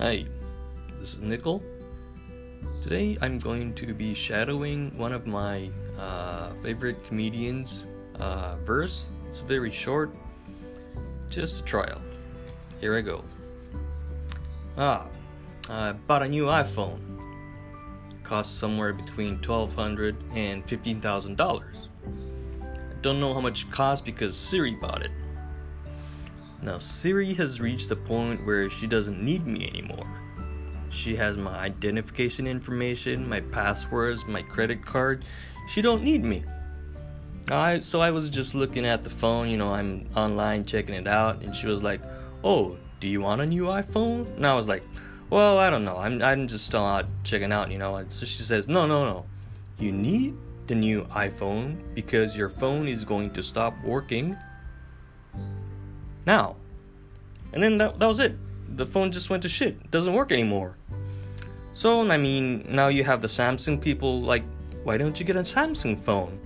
Hi, this is Nickel. Today I'm going to be shadowing one of my uh, favorite comedians' uh, verse. It's very short, just a trial. Here I go. Ah, I bought a new iPhone. Cost somewhere between $1,200 and $15,000. I don't know how much it cost because Siri bought it. Now, Siri has reached the point where she doesn't need me anymore. She has my identification information, my passwords, my credit card. She don't need me. I so I was just looking at the phone, you know, I'm online checking it out, and she was like, "Oh, do you want a new iPhone?" And I was like, "Well, I don't know. I'm I'm just still out checking out, you know." And so she says, "No, no, no. You need the new iPhone because your phone is going to stop working now. And then that, that was it. The phone just went to shit. It doesn't work anymore. So, I mean, now you have the Samsung people like, why don't you get a Samsung phone?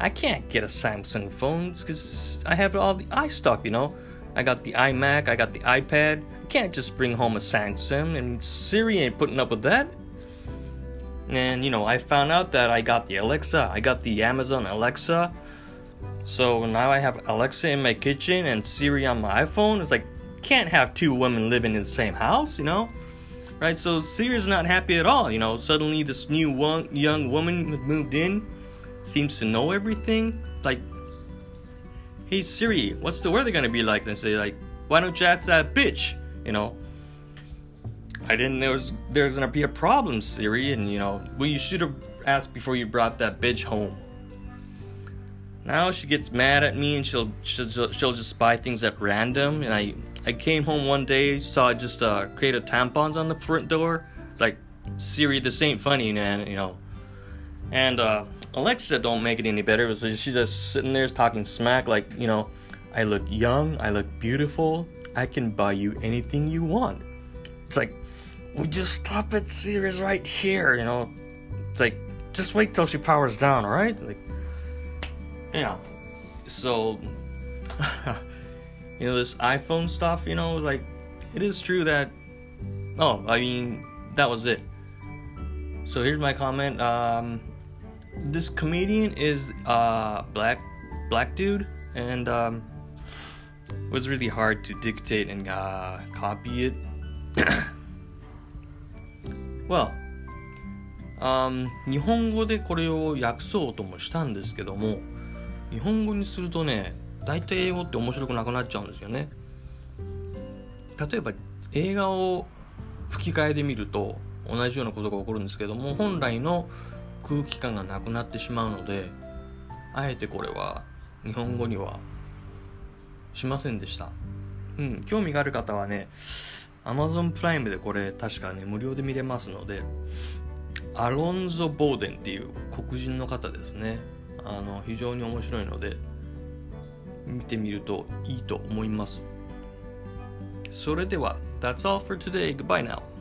I can't get a Samsung phone because I have all the iStuff, you know? I got the iMac, I got the iPad. I can't just bring home a Samsung, and Siri ain't putting up with that. And, you know, I found out that I got the Alexa, I got the Amazon Alexa. So now I have Alexa in my kitchen and Siri on my iPhone. It's like, can't have two women living in the same house, you know? Right? So Siri's not happy at all, you know? Suddenly this new one, young woman moved in, seems to know everything. Like, hey Siri, what's the weather gonna be like? And say like, why don't you ask that bitch? You know? I didn't there was there's gonna be a problem, Siri, and you know, well you should have asked before you brought that bitch home. Now she gets mad at me and she'll she'll, she'll just buy things at random. And I I came home one day saw just uh, created tampons on the front door. It's like Siri, this ain't funny, man. You know. And uh, Alexa don't make it any better. So she's just sitting there talking smack, like you know, I look young, I look beautiful, I can buy you anything you want. It's like, we just stop it, Siri's right here. You know, it's like just wait till she powers down, all right? Like yeah. So, you know, this iPhone stuff, you know, like, it is true that. Oh, I mean, that was it. So here's my comment. Um, this comedian is uh black, black dude, and um, it was really hard to dictate and uh, copy it. well, um, 日本語でこれを訳そうともしたんですけども、 日本語にするとね大体英語って面白くなくなっちゃうんですよね。例えば映画を吹き替えで見ると同じようなことが起こるんですけども本来の空気感がなくなってしまうのであえてこれは日本語にはしませんでした。うん興味がある方はね Amazon プライムでこれ確かね無料で見れますのでアロンゾ・ボーデンっていう黒人の方ですね。あの非常に面白いので見てみるといいと思いますそれでは That's all for today. Goodbye now.